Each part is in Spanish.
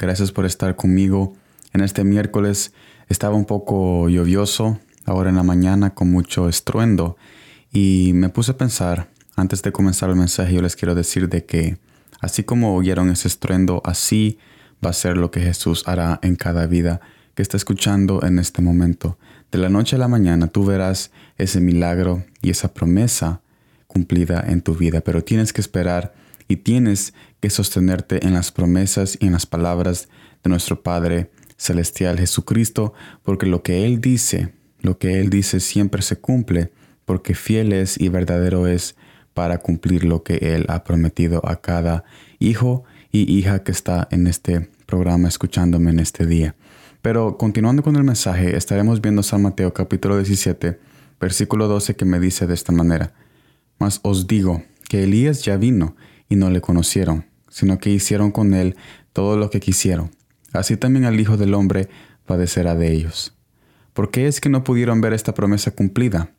Gracias por estar conmigo. En este miércoles estaba un poco lluvioso, ahora en la mañana con mucho estruendo, y me puse a pensar, antes de comenzar el mensaje, yo les quiero decir de que así como oyeron ese estruendo, así va a ser lo que Jesús hará en cada vida que está escuchando en este momento. De la noche a la mañana tú verás ese milagro y esa promesa cumplida en tu vida, pero tienes que esperar y tienes que sostenerte en las promesas y en las palabras de nuestro Padre Celestial Jesucristo, porque lo que Él dice, lo que Él dice siempre se cumple, porque fiel es y verdadero es para cumplir lo que Él ha prometido a cada hijo y hija que está en este programa escuchándome en este día. Pero continuando con el mensaje, estaremos viendo San Mateo capítulo 17, versículo 12 que me dice de esta manera, Mas os digo que Elías ya vino y no le conocieron, sino que hicieron con él todo lo que quisieron. Así también al Hijo del Hombre padecerá de ellos. ¿Por qué es que no pudieron ver esta promesa cumplida?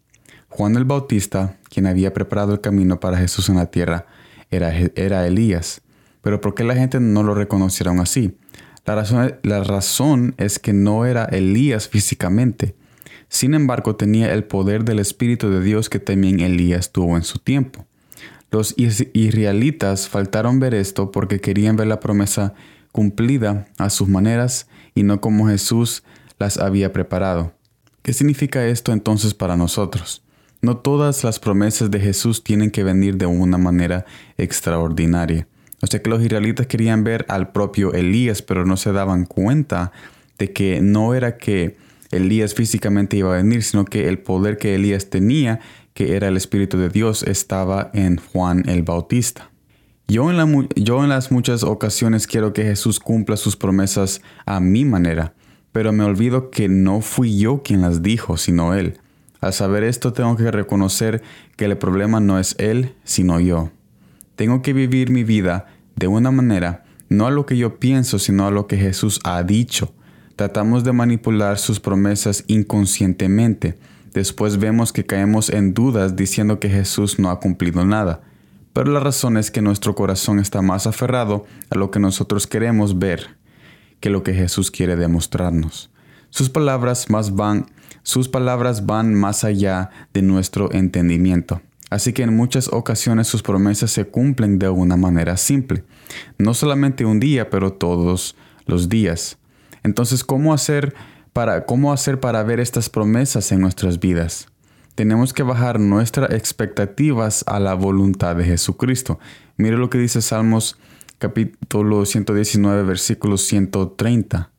Juan el Bautista, quien había preparado el camino para Jesús en la tierra, era, era Elías. Pero ¿por qué la gente no lo reconocieron así? La razón, la razón es que no era Elías físicamente. Sin embargo, tenía el poder del Espíritu de Dios que también Elías tuvo en su tiempo. Los israelitas faltaron ver esto porque querían ver la promesa cumplida a sus maneras y no como Jesús las había preparado. ¿Qué significa esto entonces para nosotros? No todas las promesas de Jesús tienen que venir de una manera extraordinaria. O sea que los israelitas querían ver al propio Elías, pero no se daban cuenta de que no era que Elías físicamente iba a venir, sino que el poder que Elías tenía que era el Espíritu de Dios estaba en Juan el Bautista. Yo en, las muchas ocasiones quiero que Jesús cumpla sus promesas a mi manera, pero me olvido que no fui yo quien las dijo, sino Él. Al saber esto tengo que reconocer que el problema no es Él, sino yo. Tengo que vivir mi vida de una manera, no a lo que yo pienso, sino a lo que Jesús ha dicho. Tratamos de manipular sus promesas inconscientemente, Después vemos que caemos en dudas diciendo que Jesús no ha cumplido nada. Pero la razón es que nuestro corazón está más aferrado a lo que nosotros queremos ver que lo que Jesús quiere demostrarnos. Sus palabras más van, sus palabras van más allá de nuestro entendimiento. Así que en muchas ocasiones sus promesas se cumplen de una manera simple. No solamente un día, pero todos los días. Entonces, ¿cómo hacer para cómo hacer para ver estas promesas en nuestras vidas. Tenemos que bajar nuestras expectativas a la voluntad de Jesucristo. Mire lo que dice Salmos capítulo 119 versículo 130.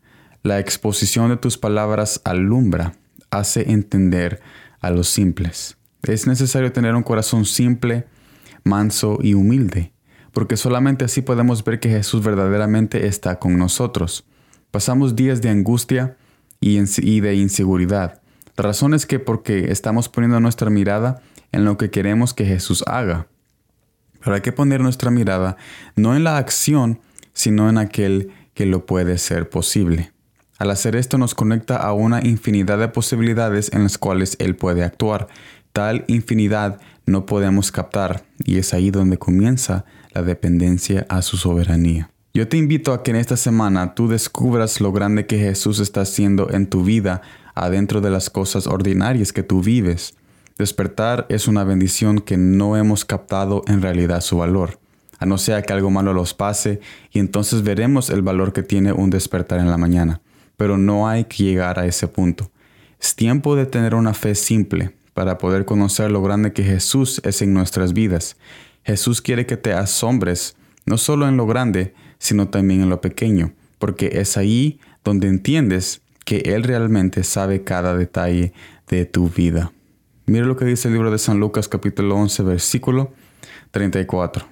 La exposición de tus palabras alumbra, hace entender a los simples. Es necesario tener un corazón simple, manso y humilde, porque solamente así podemos ver que Jesús verdaderamente está con nosotros. Pasamos días de angustia, y, de inseguridad. La razón es que porque estamos poniendo nuestra mirada en lo que queremos que Jesús haga. Pero hay que poner nuestra mirada no en la acción, sino en aquel que lo puede ser posible. Al hacer esto nos conecta a una infinidad de posibilidades en las cuales Él puede actuar. Tal infinidad no podemos captar y es ahí donde comienza la dependencia a su soberanía. Yo te invito a que en esta semana tú descubras lo grande que Jesús está haciendo en tu vida adentro de las cosas ordinarias que tú vives. Despertar es una bendición que no hemos captado en realidad su valor, a no ser que algo malo los pase y entonces veremos el valor que tiene un despertar en la mañana. Pero no hay que llegar a ese punto. Es tiempo de tener una fe simple para poder conocer lo grande que Jesús es en nuestras vidas. Jesús quiere que te asombres, no solo en lo grande, sino también en lo pequeño, porque es ahí donde entiendes que Él realmente sabe cada detalle de tu vida. Mira lo que dice el libro de San Lucas capítulo 11 versículo 34.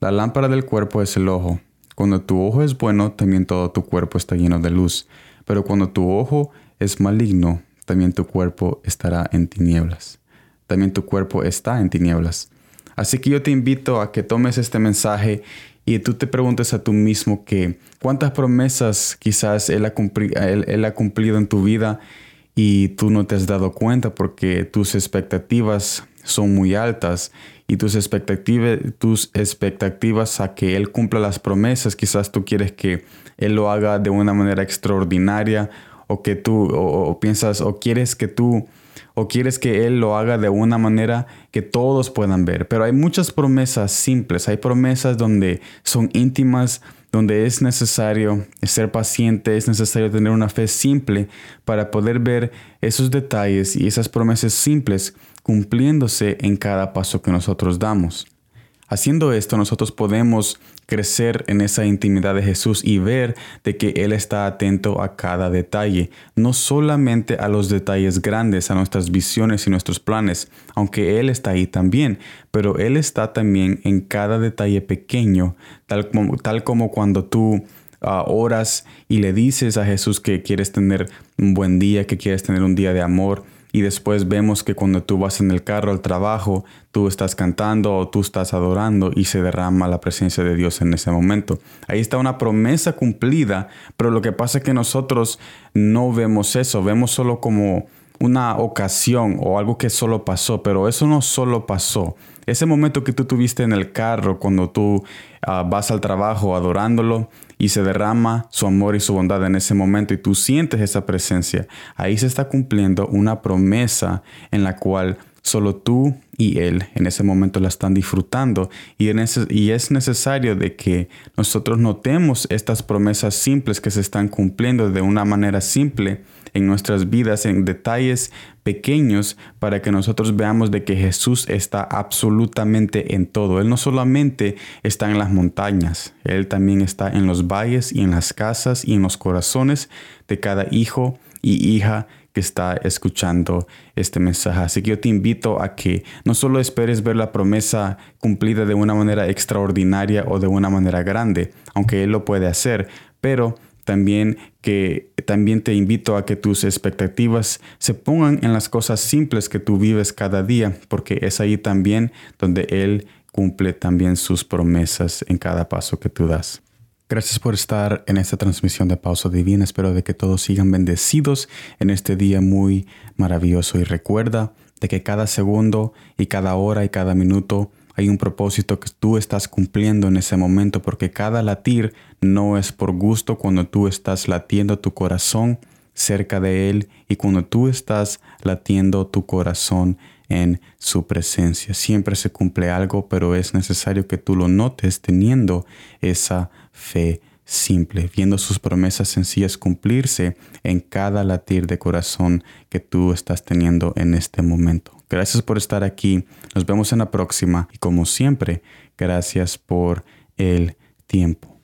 La lámpara del cuerpo es el ojo. Cuando tu ojo es bueno, también todo tu cuerpo está lleno de luz. Pero cuando tu ojo es maligno, también tu cuerpo estará en tinieblas. También tu cuerpo está en tinieblas. Así que yo te invito a que tomes este mensaje y tú te preguntes a tú mismo que cuántas promesas quizás él ha, cumplido en tu vida y tú no te has dado cuenta porque tus expectativas son muy altas y tus expectativas, tus expectativas a que Él cumpla las promesas, quizás tú quieres que Él lo haga de una manera extraordinaria o que tú o, piensas o quieres que tú o quieres que Él lo haga de una manera que todos puedan ver. Pero hay muchas promesas simples, hay promesas donde son íntimas, donde es necesario ser paciente, es necesario tener una fe simple para poder ver esos detalles y esas promesas simples cumpliéndose en cada paso que nosotros damos. Haciendo esto, nosotros podemos crecer en esa intimidad de Jesús y ver de que Él está atento a cada detalle, no solamente a los detalles grandes, a nuestras visiones y nuestros planes, aunque Él está ahí también, pero Él está también en cada detalle pequeño, tal como, tal como cuando tú uh, oras y le dices a Jesús que quieres tener un buen día, que quieres tener un día de amor, y después vemos que cuando tú vas en el carro al trabajo, tú estás cantando o tú estás adorando y se derrama la presencia de Dios en ese momento. Ahí está una promesa cumplida, pero lo que pasa es que nosotros no vemos eso, vemos solo como una ocasión o algo que solo pasó, pero eso no solo pasó. Ese momento que tú tuviste en el carro cuando tú ah, vas al trabajo adorándolo y se derrama su amor y su bondad en ese momento y tú sientes esa presencia, ahí se está cumpliendo una promesa en la cual solo tú y Él en ese momento la están disfrutando y, y, es necesario de que nosotros notemos estas promesas simples que se están cumpliendo de una manera simple en nuestras vidas en detalles pequeños para que nosotros veamos de que Jesús está absolutamente en todo. Él no solamente está en las montañas, Él también está en los valles y en las casas y en los corazones de cada hijo y hija que está escuchando este mensaje. Así que yo te invito a que no solo esperes ver la promesa cumplida de una manera extraordinaria o de una manera grande, aunque Él lo puede hacer, pero también que también te invito a que tus expectativas se pongan en las cosas simples que tú vives cada día, porque es ahí también donde Él cumple también sus promesas en cada paso que tú das. Gracias por estar en esta transmisión de Pausa Divina. Espero de que todos sigan bendecidos en este día muy maravilloso y recuerda de que cada segundo y cada hora y cada minuto hay un propósito que tú estás cumpliendo en ese momento porque cada latir no es por gusto cuando tú estás latiendo tu corazón cerca de Él y cuando tú estás latiendo tu corazón en su presencia. Siempre se cumple algo, pero es necesario que tú lo notes teniendo esa fe simple, viendo sus promesas sencillas cumplirse en cada latir de corazón que tú estás teniendo en este momento. Gracias por estar aquí. Nos vemos en la próxima y como siempre, gracias por el tiempo.